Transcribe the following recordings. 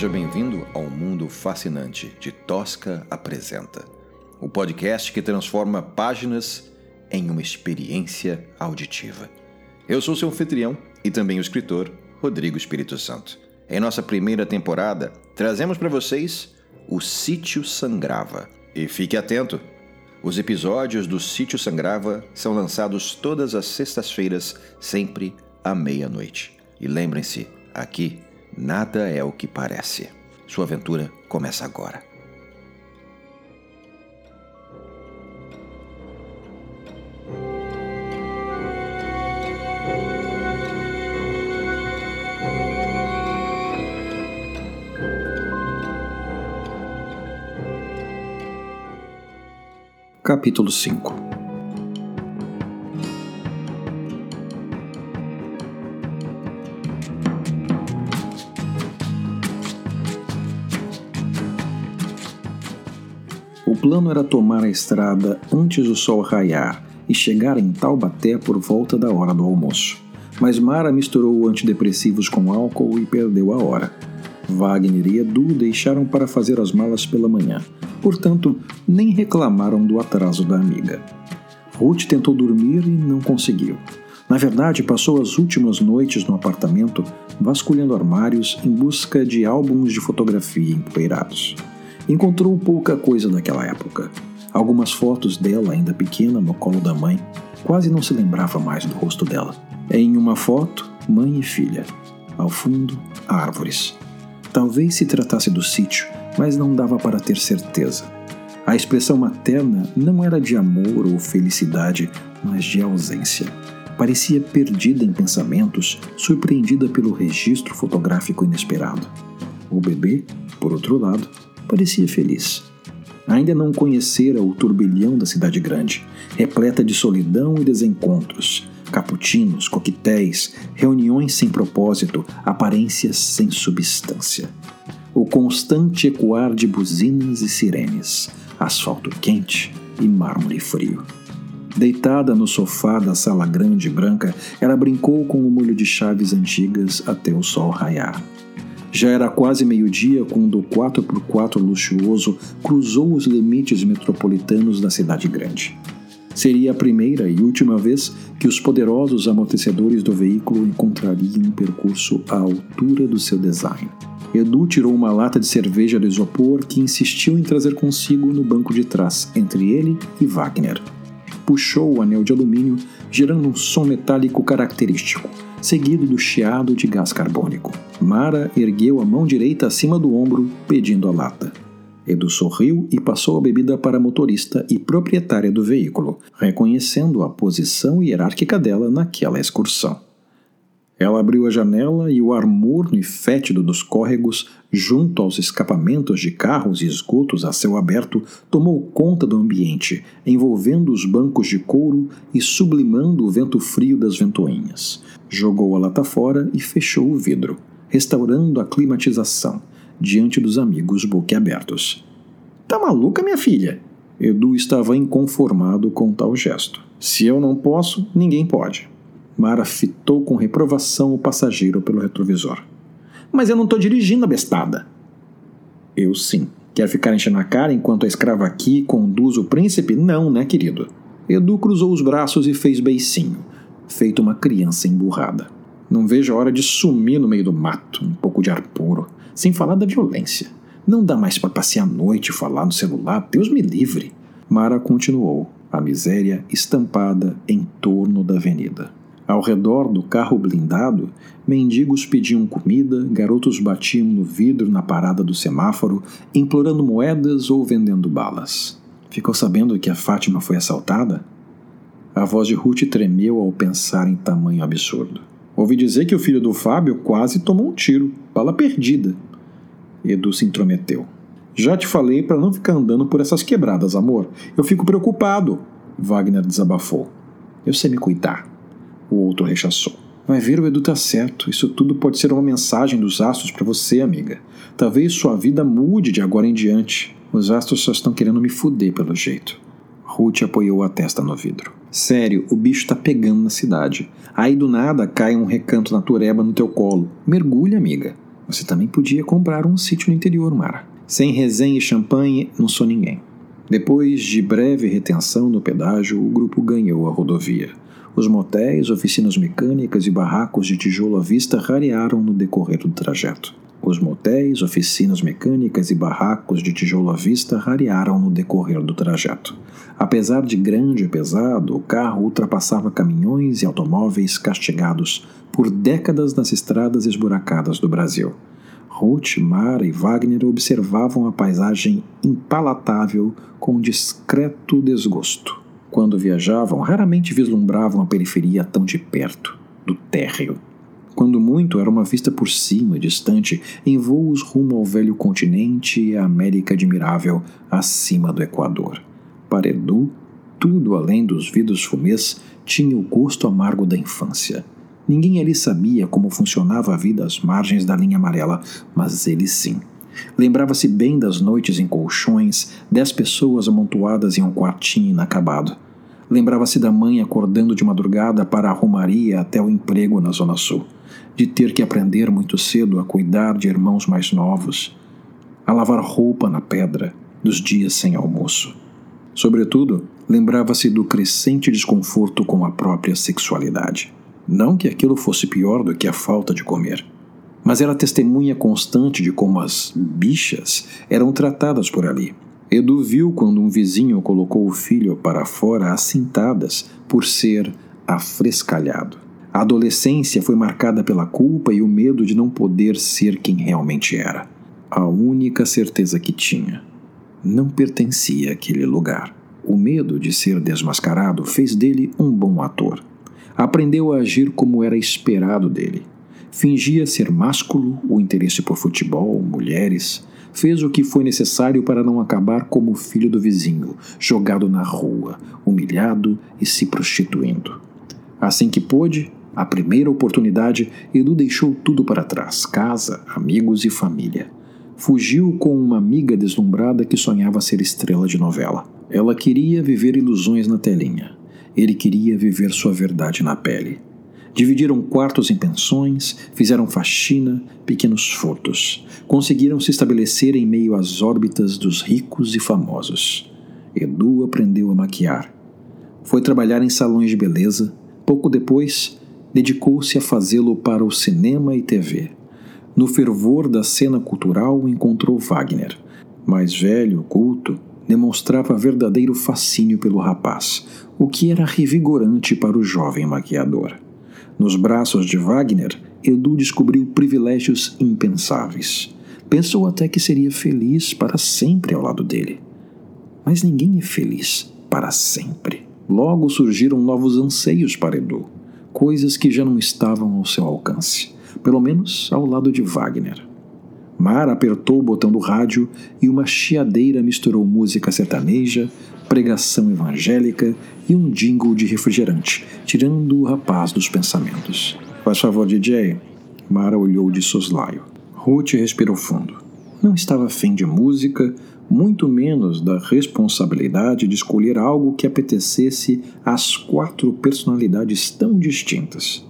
Seja bem-vindo ao mundo fascinante de Tosca Apresenta, o podcast que transforma páginas em uma experiência auditiva. Eu sou seu anfitrião e também o escritor Rodrigo Espírito Santo. Em nossa primeira temporada, trazemos para vocês o Sítio Sangrava. E fique atento! Os episódios do Sítio Sangrava são lançados todas as sextas-feiras, sempre à meia-noite. E lembrem-se, aqui nada é o que parece. Sua aventura começa agora. Capítulo 5 O plano era tomar a estrada antes do sol raiar e chegar em Taubaté por volta da hora do almoço. Mas Mara misturou antidepressivos com álcool e perdeu a hora. Wagner e Edu deixaram para fazer as malas pela manhã, portanto, nem reclamaram do atraso da amiga. Ruth tentou dormir e não conseguiu. Na verdade, passou as últimas noites no apartamento vasculhando armários em busca de álbuns de fotografia empoeirados. Encontrou pouca coisa daquela época. Algumas fotos dela, ainda pequena, no colo da mãe. Quase não se lembrava mais do rosto dela. Em uma foto, mãe e filha. Ao fundo, árvores. Talvez se tratasse do sítio, mas não dava para ter certeza. A expressão materna não era de amor ou felicidade, mas de ausência. Parecia perdida em pensamentos, surpreendida pelo registro fotográfico inesperado. O bebê, por outro lado, parecia feliz. Ainda não conhecera o turbilhão da cidade grande, repleta de solidão e desencontros, caputinos, coquetéis, reuniões sem propósito, aparências sem substância. O constante ecoar de buzinas e sirenes, asfalto quente e mármore frio. Deitada no sofá da sala grande e branca, ela brincou com o molho de chaves antigas até o sol raiar. Já era quase meio-dia quando o 4x4 luxuoso cruzou os limites metropolitanos da cidade grande. Seria a primeira e última vez que os poderosos amortecedores do veículo encontrariam um percurso à altura do seu design. Edu tirou uma lata de cerveja do isopor que insistiu em trazer consigo no banco de trás, entre ele e Wagner. Puxou o anel de alumínio, gerando um som metálico característico seguido do chiado de gás carbônico. Mara ergueu a mão direita acima do ombro, pedindo a lata. Edu sorriu e passou a bebida para a motorista e proprietária do veículo, reconhecendo a posição hierárquica dela naquela excursão. Ela abriu a janela e o ar morno e fétido dos córregos, junto aos escapamentos de carros e esgotos a céu aberto, tomou conta do ambiente, envolvendo os bancos de couro e sublimando o vento frio das ventoinhas. Jogou a lata fora e fechou o vidro, restaurando a climatização, diante dos amigos boquiabertos. Tá maluca, minha filha? Edu estava inconformado com tal gesto. Se eu não posso, ninguém pode. Mara fitou com reprovação o passageiro pelo retrovisor. Mas eu não estou dirigindo a bestada. Eu sim. Quer ficar enchendo a cara enquanto a escrava aqui conduz o príncipe? Não, né, querido? Edu cruzou os braços e fez beicinho, feito uma criança emburrada. Não vejo a hora de sumir no meio do mato, um pouco de ar puro, sem falar da violência. Não dá mais para passear à noite e falar no celular, Deus me livre. Mara continuou, a miséria estampada em torno da avenida. Ao redor do carro blindado, mendigos pediam comida, garotos batiam no vidro na parada do semáforo, implorando moedas ou vendendo balas. Ficou sabendo que a Fátima foi assaltada? A voz de Ruth tremeu ao pensar em tamanho absurdo. Ouvi dizer que o filho do Fábio quase tomou um tiro, bala perdida. Edu se intrometeu. Já te falei para não ficar andando por essas quebradas, amor. Eu fico preocupado. Wagner desabafou. Eu sei me cuidar. O outro rechaçou. Vai ver, o Edu tá certo. Isso tudo pode ser uma mensagem dos astros para você, amiga. Talvez sua vida mude de agora em diante. Os astros só estão querendo me fuder pelo jeito. Ruth apoiou a testa no vidro. Sério, o bicho tá pegando na cidade. Aí do nada cai um recanto natureba no teu colo. Mergulha, amiga. Você também podia comprar um sítio no interior, Mara. Sem resenha e champanhe, não sou ninguém. Depois de breve retenção no pedágio, o grupo ganhou a rodovia. Os motéis, oficinas mecânicas e barracos de tijolo à vista rarearam no decorrer do trajeto. Os motéis, oficinas mecânicas e barracos de tijolo à vista rarearam no decorrer do trajeto. Apesar de grande e pesado, o carro ultrapassava caminhões e automóveis castigados por décadas nas estradas esburacadas do Brasil. Ruth, Mara e Wagner observavam a paisagem impalatável com discreto desgosto. Quando viajavam, raramente vislumbravam a periferia tão de perto, do térreo. Quando muito, era uma vista por cima, distante, em voos rumo ao velho continente e à América admirável acima do Equador. Para Edu, tudo além dos vidros fumês tinha o gosto amargo da infância. Ninguém ali sabia como funcionava a vida às margens da linha amarela, mas ele sim. Lembrava-se bem das noites em colchões, dez pessoas amontoadas em um quartinho inacabado. Lembrava-se da mãe acordando de madrugada para a romaria até o emprego na Zona Sul, de ter que aprender muito cedo a cuidar de irmãos mais novos, a lavar roupa na pedra, dos dias sem almoço. Sobretudo, lembrava-se do crescente desconforto com a própria sexualidade. Não que aquilo fosse pior do que a falta de comer mas era testemunha constante de como as bichas eram tratadas por ali. Edu viu quando um vizinho colocou o filho para fora assintadas por ser afrescalhado. A adolescência foi marcada pela culpa e o medo de não poder ser quem realmente era. A única certeza que tinha. Não pertencia àquele lugar. O medo de ser desmascarado fez dele um bom ator. Aprendeu a agir como era esperado dele Fingia ser másculo, o interesse por futebol, mulheres. Fez o que foi necessário para não acabar como o filho do vizinho, jogado na rua, humilhado e se prostituindo. Assim que pôde, a primeira oportunidade, Edu deixou tudo para trás: casa, amigos e família. Fugiu com uma amiga deslumbrada que sonhava ser estrela de novela. Ela queria viver ilusões na telinha. Ele queria viver sua verdade na pele. Dividiram quartos em pensões, fizeram faxina, pequenos furtos. Conseguiram se estabelecer em meio às órbitas dos ricos e famosos. Edu aprendeu a maquiar. Foi trabalhar em salões de beleza. Pouco depois, dedicou-se a fazê-lo para o cinema e TV. No fervor da cena cultural, encontrou Wagner. Mais velho, culto, demonstrava verdadeiro fascínio pelo rapaz, o que era revigorante para o jovem maquiador. Nos braços de Wagner, Edu descobriu privilégios impensáveis. Pensou até que seria feliz para sempre ao lado dele. Mas ninguém é feliz para sempre. Logo surgiram novos anseios para Edu, coisas que já não estavam ao seu alcance, pelo menos ao lado de Wagner. Mara apertou o botão do rádio e uma chiadeira misturou música sertaneja, pregação evangélica e um jingle de refrigerante, tirando o rapaz dos pensamentos. Faz favor, DJ. Mara olhou de soslaio. Ruth respirou fundo. Não estava afim de música, muito menos da responsabilidade de escolher algo que apetecesse às quatro personalidades tão distintas.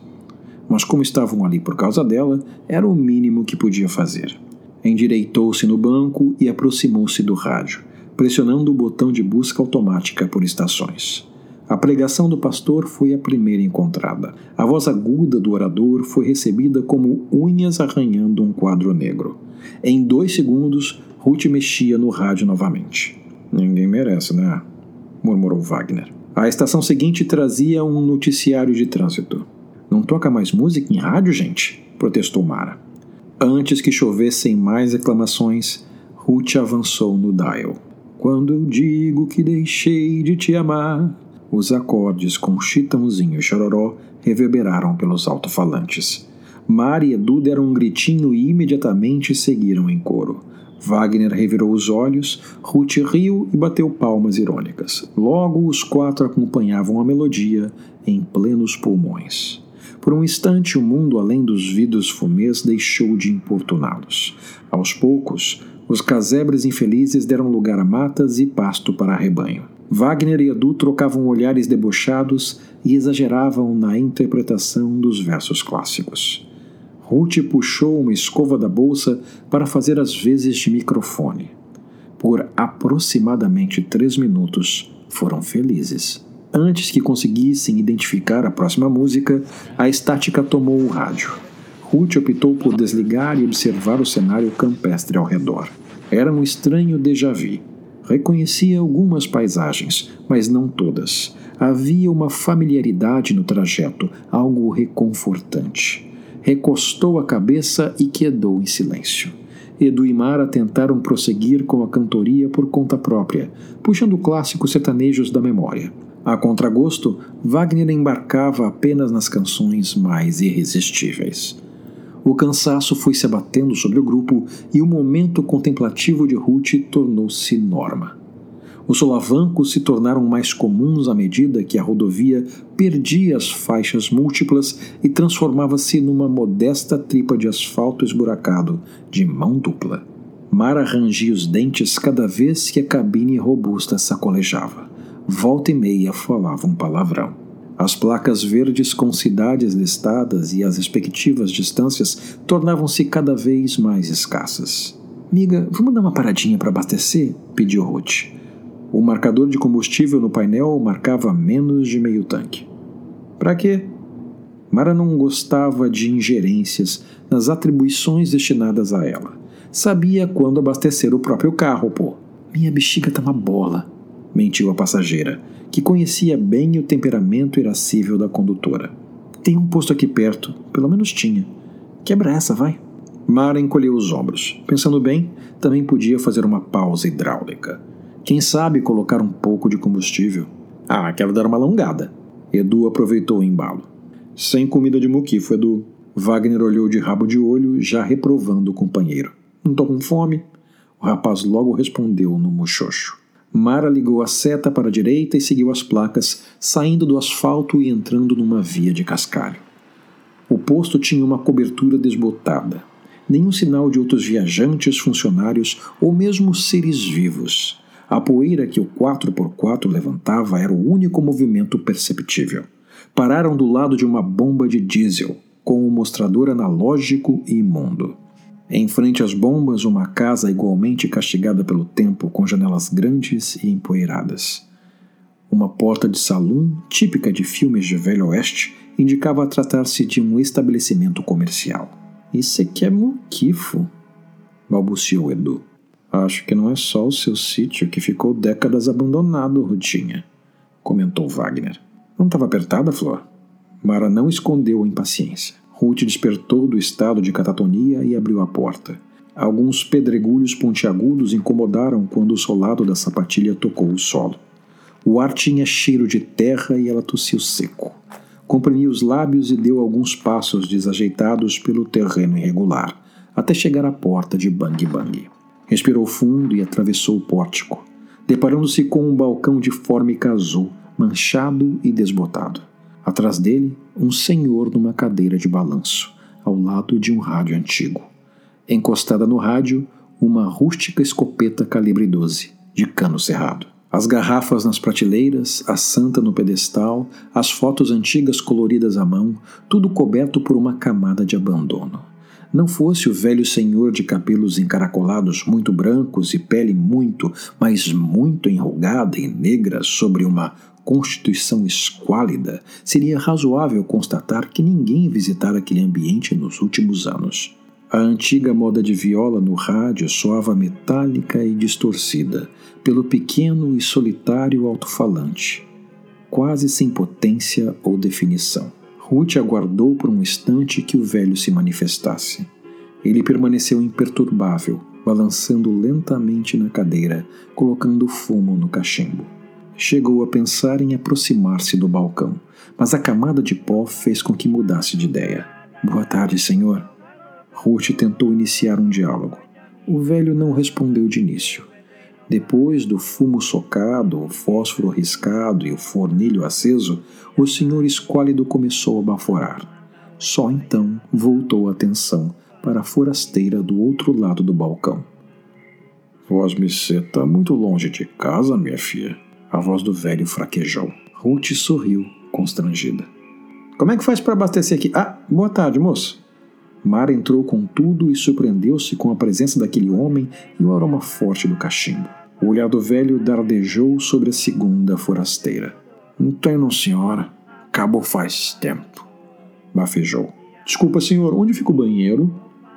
Mas, como estavam ali por causa dela, era o mínimo que podia fazer. Endireitou-se no banco e aproximou-se do rádio pressionando o botão de busca automática por estações. A pregação do pastor foi a primeira encontrada. A voz aguda do orador foi recebida como unhas arranhando um quadro negro. Em dois segundos, Ruth mexia no rádio novamente. Ninguém merece, né? murmurou Wagner. A estação seguinte trazia um noticiário de trânsito. Não toca mais música em rádio, gente? protestou Mara. Antes que chovessem mais reclamações, Ruth avançou no dial. Quando eu digo que deixei de te amar, os acordes com Chitãozinho e Chororó reverberaram pelos alto-falantes. Mari e Edu deram um gritinho e imediatamente seguiram em coro. Wagner revirou os olhos, Ruth riu e bateu palmas irônicas. Logo, os quatro acompanhavam a melodia em plenos pulmões. Por um instante, o mundo além dos vidros fumês deixou de importuná-los. Aos poucos, os casebres infelizes deram lugar a matas e pasto para rebanho. Wagner e Edu trocavam olhares debochados e exageravam na interpretação dos versos clássicos. Ruth puxou uma escova da bolsa para fazer as vezes de microfone. Por aproximadamente três minutos, foram felizes. Antes que conseguissem identificar a próxima música, a estática tomou o rádio. Ruth optou por desligar e observar o cenário campestre ao redor. Era um estranho déjà vu. Reconhecia algumas paisagens, mas não todas. Havia uma familiaridade no trajeto, algo reconfortante. Recostou a cabeça e quedou em silêncio. Edu e Mara tentaram prosseguir com a cantoria por conta própria, puxando clássicos sertanejos da memória. A contragosto, Wagner embarcava apenas nas canções mais irresistíveis. O cansaço foi se abatendo sobre o grupo e o momento contemplativo de Ruth tornou-se norma. Os solavancos se tornaram mais comuns à medida que a rodovia perdia as faixas múltiplas e transformava-se numa modesta tripa de asfalto esburacado de mão dupla. Mara rangia os dentes cada vez que a cabine robusta sacolejava. Volta e meia falava um palavrão. As placas verdes com cidades listadas e as respectivas distâncias tornavam-se cada vez mais escassas. Miga, vamos dar uma paradinha para abastecer? pediu Ruth. O marcador de combustível no painel marcava menos de meio tanque. Para quê? Mara não gostava de ingerências nas atribuições destinadas a ela. Sabia quando abastecer o próprio carro, pô. Minha bexiga tá uma bola, mentiu a passageira que conhecia bem o temperamento irascível da condutora. Tem um posto aqui perto, pelo menos tinha. Quebra essa, vai. Mara encolheu os ombros. Pensando bem, também podia fazer uma pausa hidráulica. Quem sabe colocar um pouco de combustível? Ah, quero dar uma alongada. Edu aproveitou o embalo. Sem comida de muquifo, Edu. Wagner olhou de rabo de olho, já reprovando o companheiro. Não tô com fome? O rapaz logo respondeu no muxoxo. Mara ligou a seta para a direita e seguiu as placas, saindo do asfalto e entrando numa via de cascalho. O posto tinha uma cobertura desbotada. Nenhum sinal de outros viajantes, funcionários ou mesmo seres vivos. A poeira que o 4x4 levantava era o único movimento perceptível. Pararam do lado de uma bomba de diesel, com um mostrador analógico e imundo. Em frente às bombas, uma casa igualmente castigada pelo tempo, com janelas grandes e empoeiradas. Uma porta de salão, típica de filmes de Velho Oeste, indicava tratar-se de um estabelecimento comercial. Isso aqui é muquifo, balbuciou Edu. Acho que não é só o seu sítio que ficou décadas abandonado, Rutinha, comentou Wagner. Não estava apertada, Flor? Mara não escondeu a impaciência. Ruth despertou do estado de catatonia e abriu a porta. Alguns pedregulhos pontiagudos incomodaram quando o solado da sapatilha tocou o solo. O ar tinha cheiro de terra e ela tossiu seco. Comprimiu os lábios e deu alguns passos desajeitados pelo terreno irregular, até chegar à porta de Bang Bang. Respirou fundo e atravessou o pórtico, deparando-se com um balcão de fórmica azul, manchado e desbotado. Atrás dele, um senhor numa cadeira de balanço, ao lado de um rádio antigo. Encostada no rádio, uma rústica escopeta calibre 12, de cano cerrado. As garrafas nas prateleiras, a santa no pedestal, as fotos antigas coloridas à mão, tudo coberto por uma camada de abandono. Não fosse o velho senhor de cabelos encaracolados, muito brancos e pele muito, mas muito enrugada e negra sobre uma constituição esquálida, seria razoável constatar que ninguém visitara aquele ambiente nos últimos anos. A antiga moda de viola no rádio soava metálica e distorcida pelo pequeno e solitário alto-falante, quase sem potência ou definição. Ruth aguardou por um instante que o velho se manifestasse. Ele permaneceu imperturbável, balançando lentamente na cadeira, colocando fumo no cachimbo chegou a pensar em aproximar-se do balcão, mas a camada de pó fez com que mudasse de ideia. Boa tarde, senhor. Ruth tentou iniciar um diálogo. O velho não respondeu de início. Depois do fumo socado, o fósforo riscado e o fornilho aceso, o senhor esquálido começou a baforar. Só então voltou a atenção para a forasteira do outro lado do balcão. Vós-me está muito longe de casa, minha filha. A voz do velho fraquejou. Ruth sorriu, constrangida. Como é que faz para abastecer aqui? Ah, boa tarde, moço. Mara entrou com tudo e surpreendeu-se com a presença daquele homem e o aroma forte do cachimbo. O olhar do velho dardejou sobre a segunda forasteira. Não tenho, senhora. Acabou faz tempo. Bafejou. Desculpa, senhor, onde fica o banheiro?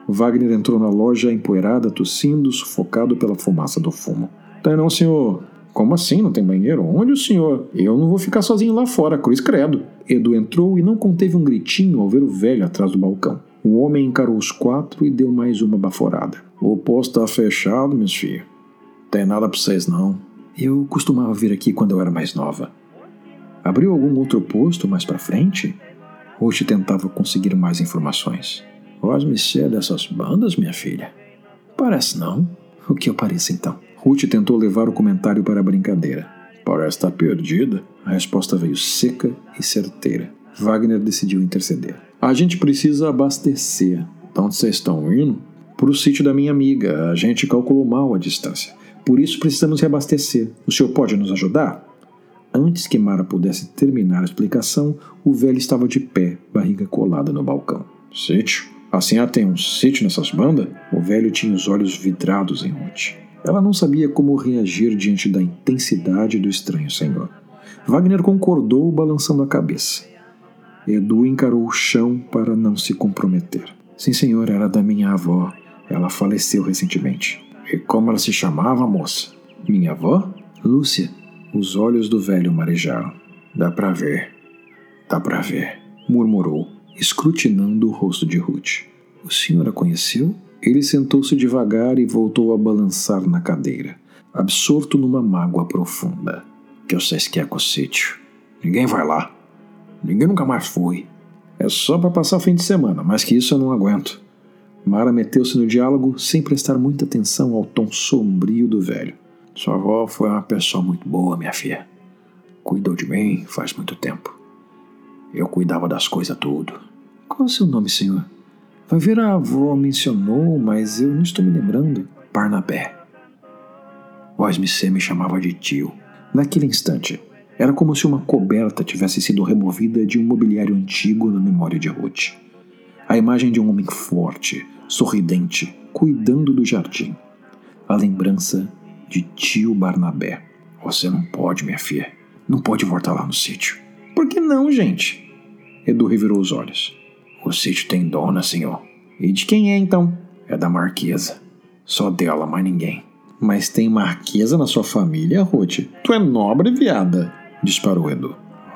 Wagner entrou na loja empoeirada, tossindo, sufocado pela fumaça do fumo. Tem não, senhor. Como assim? Não tem banheiro? Onde o senhor? Eu não vou ficar sozinho lá fora, cruz credo. Edu entrou e não conteve um gritinho ao ver o velho atrás do balcão. O homem encarou os quatro e deu mais uma baforada. O posto tá fechado, meus filhos. Tem nada pra vocês, não. Eu costumava vir aqui quando eu era mais nova. Abriu algum outro posto mais para frente? Ruth tentava conseguir mais informações. Vós-me ser dessas bandas, minha filha? Parece não. O que eu pareço então? Ruth tentou levar o comentário para a brincadeira. Parece estar perdida. A resposta veio seca e certeira. Wagner decidiu interceder. A gente precisa abastecer. De onde vocês estão indo? Para o sítio da minha amiga. A gente calculou mal a distância. Por isso precisamos reabastecer. O senhor pode nos ajudar? Antes que Mara pudesse terminar a explicação, o velho estava de pé, barriga colada no balcão. Sítio? Assim ela tem um sítio nessas bandas? O velho tinha os olhos vidrados em Ruth. Ela não sabia como reagir diante da intensidade do estranho senhor. Wagner concordou, balançando a cabeça. Edu encarou o chão para não se comprometer. Sim, senhor, era da minha avó. Ela faleceu recentemente. E como ela se chamava, moça? Minha avó? Lúcia. Os olhos do velho marejaram. Dá pra ver. Dá pra ver. Murmurou, escrutinando o rosto de Ruth. O senhor a conheceu? Ele sentou-se devagar e voltou a balançar na cadeira, absorto numa mágoa profunda. Que vocês querem com o sítio? Ninguém vai lá. Ninguém nunca mais foi. É só para passar o fim de semana, mas que isso eu não aguento. Mara meteu-se no diálogo sem prestar muita atenção ao tom sombrio do velho. Sua avó foi uma pessoa muito boa, minha filha. Cuidou de mim faz muito tempo. Eu cuidava das coisas tudo. Qual é o seu nome, senhor? A avó mencionou, mas eu não estou me lembrando. Barnabé. Voz me me chamava de tio. Naquele instante, era como se uma coberta tivesse sido removida de um mobiliário antigo na memória de Ruth. A imagem de um homem forte, sorridente, cuidando do jardim. A lembrança de tio Barnabé. Você não pode, minha filha. Não pode voltar lá no sítio. Por que não, gente? Edu revirou os olhos. O sítio tem dona, senhor. E de quem é então? É da Marquesa. Só dela, mais ninguém. Mas tem Marquesa na sua família, Ruth? Tu é nobre, viada, disparou Edu.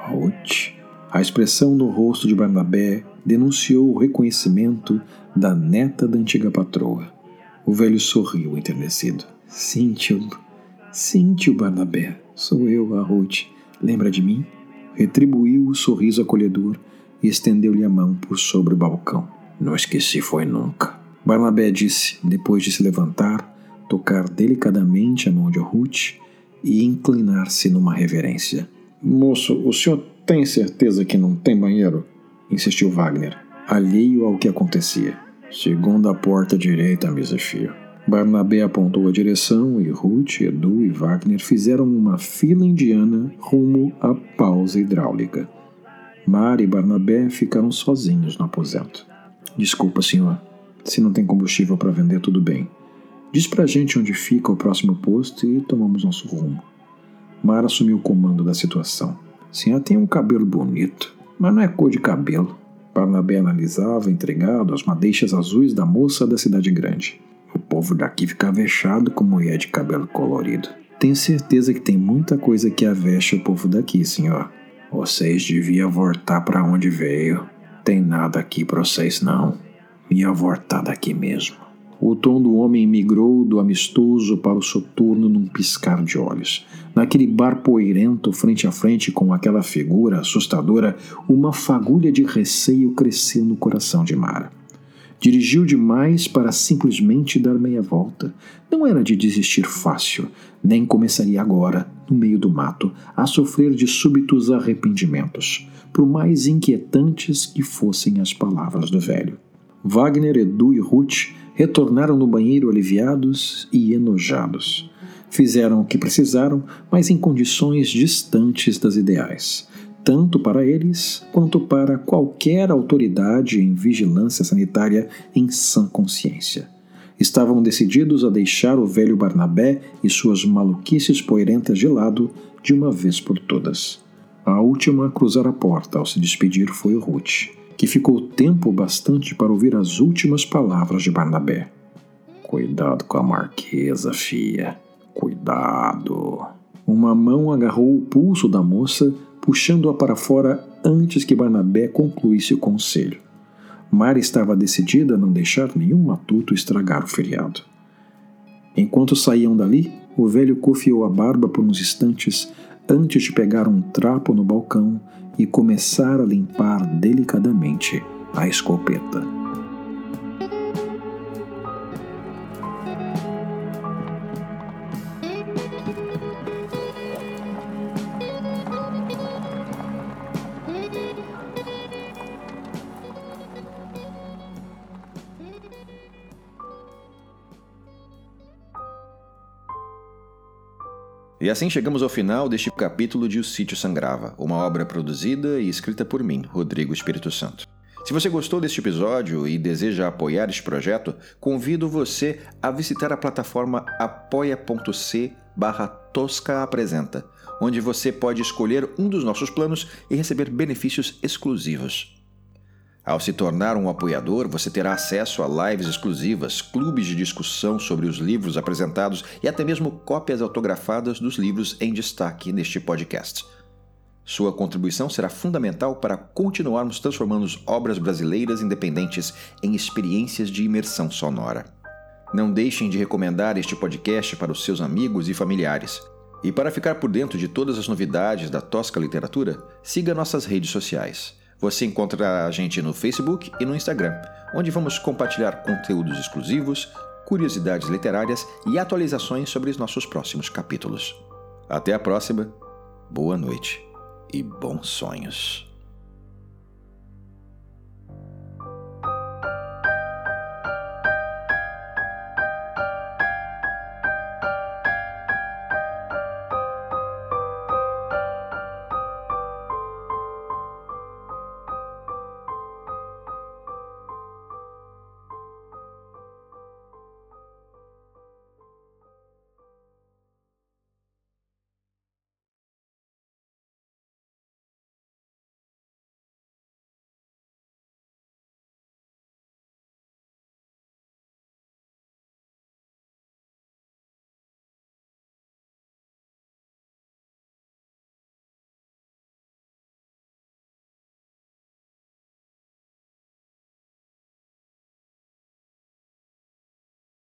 Ruth. A expressão no rosto de Barnabé denunciou o reconhecimento da neta da antiga patroa. O velho sorriu enternecido. Sim, tio. Sim, tio Barnabé. Sou eu, a Ruth. Lembra de mim? Retribuiu o sorriso acolhedor e estendeu-lhe a mão por sobre o balcão. Não esqueci, foi nunca. Barnabé disse, depois de se levantar, tocar delicadamente a mão de Ruth e inclinar-se numa reverência. Moço, o senhor tem certeza que não tem banheiro? insistiu Wagner, alheio ao que acontecia. Segunda porta direita, Misafio. Barnabé apontou a direção e Ruth, Edu e Wagner fizeram uma fila indiana rumo à pausa hidráulica. Mar e Barnabé ficaram sozinhos no aposento. Desculpa, senhor. Se não tem combustível para vender, tudo bem. Diz pra gente onde fica o próximo posto e tomamos nosso rumo. Mar assumiu o comando da situação. Senhora tem um cabelo bonito, mas não é cor de cabelo. Barnabé analisava, entregado, as madeixas azuis da moça da cidade grande. O povo daqui fica vexado com mulher de cabelo colorido. Tenho certeza que tem muita coisa que aveste o povo daqui, senhor. Vocês deviam voltar para onde veio. Tem nada aqui para vocês, não. Ia voltar daqui mesmo. O tom do homem migrou do amistoso para o soturno num piscar de olhos. Naquele bar poeirento, frente a frente com aquela figura assustadora, uma fagulha de receio cresceu no coração de Mara. Dirigiu demais para simplesmente dar meia volta. Não era de desistir fácil, nem começaria agora, no meio do mato, a sofrer de súbitos arrependimentos, por mais inquietantes que fossem as palavras do velho. Wagner, Edu e Ruth retornaram no banheiro aliviados e enojados. Fizeram o que precisaram, mas em condições distantes das ideais tanto para eles quanto para qualquer autoridade em vigilância sanitária em sã consciência. Estavam decididos a deixar o velho Barnabé e suas maluquices poeirentas de lado de uma vez por todas. A última a cruzar a porta ao se despedir foi Ruth, que ficou tempo bastante para ouvir as últimas palavras de Barnabé. Cuidado com a marquesa, fia. Cuidado. Uma mão agarrou o pulso da moça, puxando-a para fora antes que Barnabé concluísse o conselho. Mara estava decidida a não deixar nenhum matuto estragar o feriado. Enquanto saíam dali, o velho cofiou a barba por uns instantes antes de pegar um trapo no balcão e começar a limpar delicadamente a escopeta. E assim chegamos ao final deste capítulo de O Sítio Sangrava, uma obra produzida e escrita por mim, Rodrigo Espírito Santo. Se você gostou deste episódio e deseja apoiar este projeto, convido você a visitar a plataforma apoia.c barra Tosca Apresenta, onde você pode escolher um dos nossos planos e receber benefícios exclusivos. Ao se tornar um apoiador, você terá acesso a lives exclusivas, clubes de discussão sobre os livros apresentados e até mesmo cópias autografadas dos livros em destaque neste podcast. Sua contribuição será fundamental para continuarmos transformando obras brasileiras independentes em experiências de imersão sonora. Não deixem de recomendar este podcast para os seus amigos e familiares. E para ficar por dentro de todas as novidades da Tosca Literatura, siga nossas redes sociais. Você encontra a gente no Facebook e no Instagram, onde vamos compartilhar conteúdos exclusivos, curiosidades literárias e atualizações sobre os nossos próximos capítulos. Até a próxima, boa noite e bons sonhos.